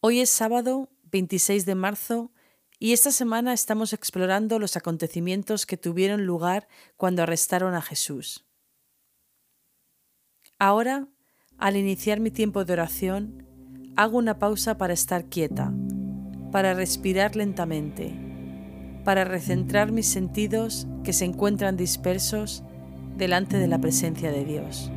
Hoy es sábado 26 de marzo y esta semana estamos explorando los acontecimientos que tuvieron lugar cuando arrestaron a Jesús. Ahora, al iniciar mi tiempo de oración, hago una pausa para estar quieta, para respirar lentamente, para recentrar mis sentidos que se encuentran dispersos delante de la presencia de Dios.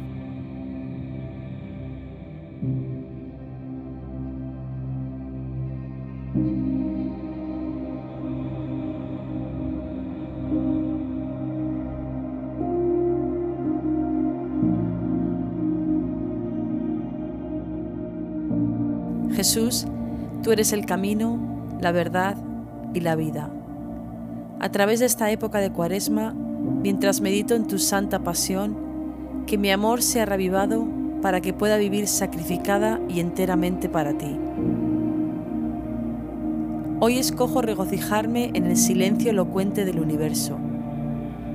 Jesús, tú eres el camino, la verdad y la vida. A través de esta época de cuaresma, mientras medito en tu santa pasión, que mi amor sea revivado para que pueda vivir sacrificada y enteramente para ti. Hoy escojo regocijarme en el silencio elocuente del universo,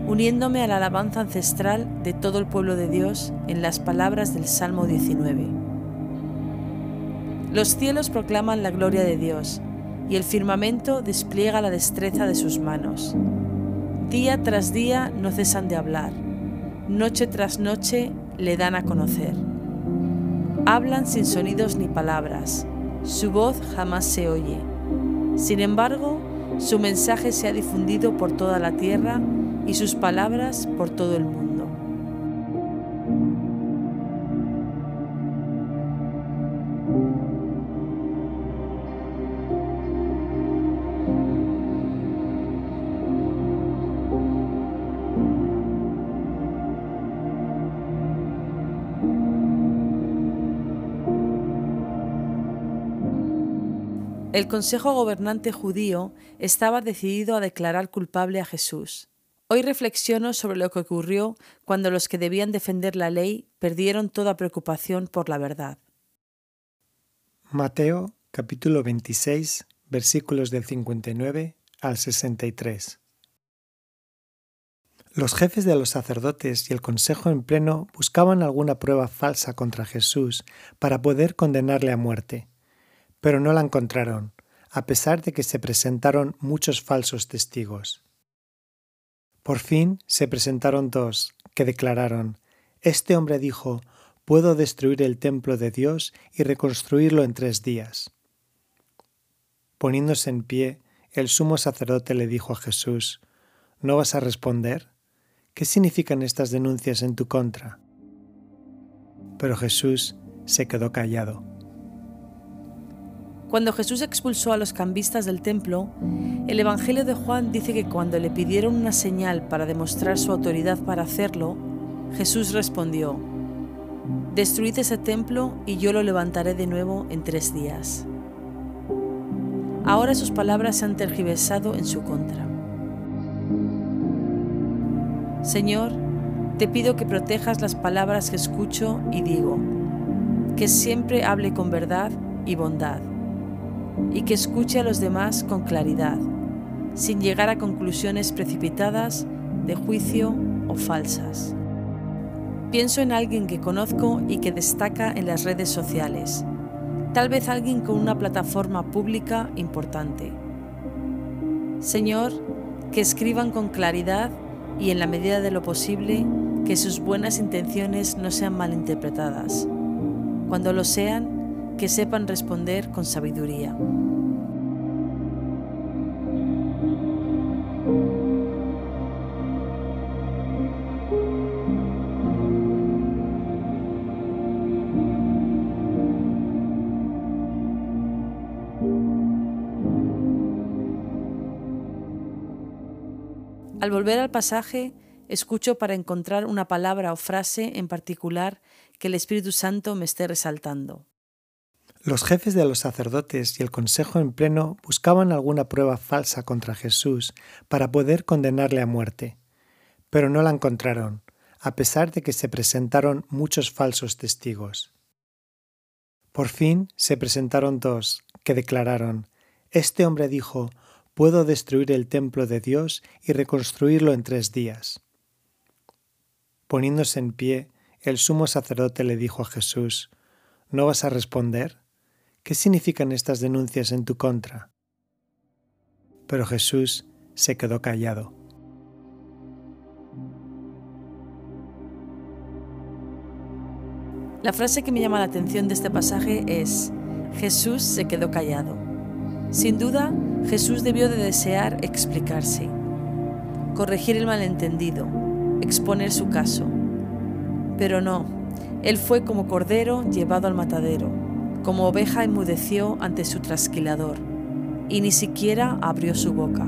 uniéndome a la alabanza ancestral de todo el pueblo de Dios en las palabras del Salmo 19. Los cielos proclaman la gloria de Dios y el firmamento despliega la destreza de sus manos. Día tras día no cesan de hablar, noche tras noche le dan a conocer. Hablan sin sonidos ni palabras, su voz jamás se oye. Sin embargo, su mensaje se ha difundido por toda la tierra y sus palabras por todo el mundo. El Consejo Gobernante judío estaba decidido a declarar culpable a Jesús. Hoy reflexiono sobre lo que ocurrió cuando los que debían defender la ley perdieron toda preocupación por la verdad. Mateo capítulo 26 versículos del 59 al 63. Los jefes de los sacerdotes y el consejo en pleno buscaban alguna prueba falsa contra Jesús para poder condenarle a muerte pero no la encontraron, a pesar de que se presentaron muchos falsos testigos. Por fin se presentaron dos, que declararon, Este hombre dijo, puedo destruir el templo de Dios y reconstruirlo en tres días. Poniéndose en pie, el sumo sacerdote le dijo a Jesús, ¿No vas a responder? ¿Qué significan estas denuncias en tu contra? Pero Jesús se quedó callado. Cuando Jesús expulsó a los cambistas del templo, el Evangelio de Juan dice que cuando le pidieron una señal para demostrar su autoridad para hacerlo, Jesús respondió, Destruid ese templo y yo lo levantaré de nuevo en tres días. Ahora sus palabras se han tergiversado en su contra. Señor, te pido que protejas las palabras que escucho y digo, que siempre hable con verdad y bondad y que escuche a los demás con claridad, sin llegar a conclusiones precipitadas, de juicio o falsas. Pienso en alguien que conozco y que destaca en las redes sociales, tal vez alguien con una plataforma pública importante. Señor, que escriban con claridad y en la medida de lo posible que sus buenas intenciones no sean malinterpretadas. Cuando lo sean, que sepan responder con sabiduría. Al volver al pasaje, escucho para encontrar una palabra o frase en particular que el Espíritu Santo me esté resaltando. Los jefes de los sacerdotes y el consejo en pleno buscaban alguna prueba falsa contra Jesús para poder condenarle a muerte, pero no la encontraron, a pesar de que se presentaron muchos falsos testigos. Por fin se presentaron dos, que declararon, Este hombre dijo, puedo destruir el templo de Dios y reconstruirlo en tres días. Poniéndose en pie, el sumo sacerdote le dijo a Jesús, ¿No vas a responder? ¿Qué significan estas denuncias en tu contra? Pero Jesús se quedó callado. La frase que me llama la atención de este pasaje es, Jesús se quedó callado. Sin duda, Jesús debió de desear explicarse, corregir el malentendido, exponer su caso. Pero no, él fue como cordero llevado al matadero, como oveja enmudeció ante su trasquilador, y ni siquiera abrió su boca.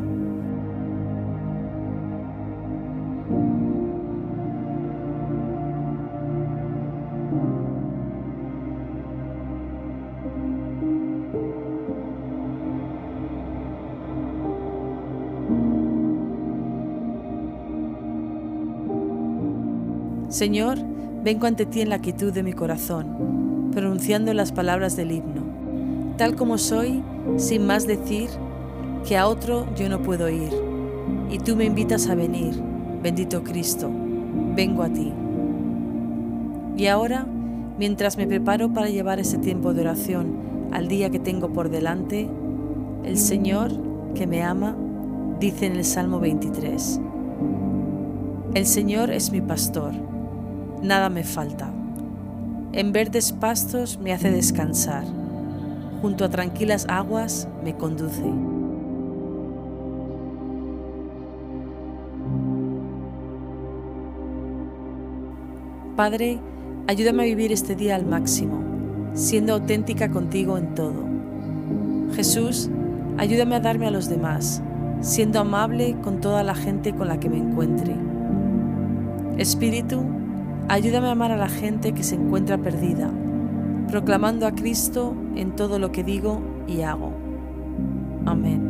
Señor, vengo ante ti en la quietud de mi corazón, pronunciando las palabras del himno, tal como soy, sin más decir, que a otro yo no puedo ir, y tú me invitas a venir, bendito Cristo, vengo a ti. Y ahora, mientras me preparo para llevar ese tiempo de oración al día que tengo por delante, el Señor, que me ama, dice en el Salmo 23, El Señor es mi pastor nada me falta. En verdes pastos me hace descansar, junto a tranquilas aguas me conduce. Padre, ayúdame a vivir este día al máximo, siendo auténtica contigo en todo. Jesús, ayúdame a darme a los demás, siendo amable con toda la gente con la que me encuentre. Espíritu, Ayúdame a amar a la gente que se encuentra perdida, proclamando a Cristo en todo lo que digo y hago. Amén.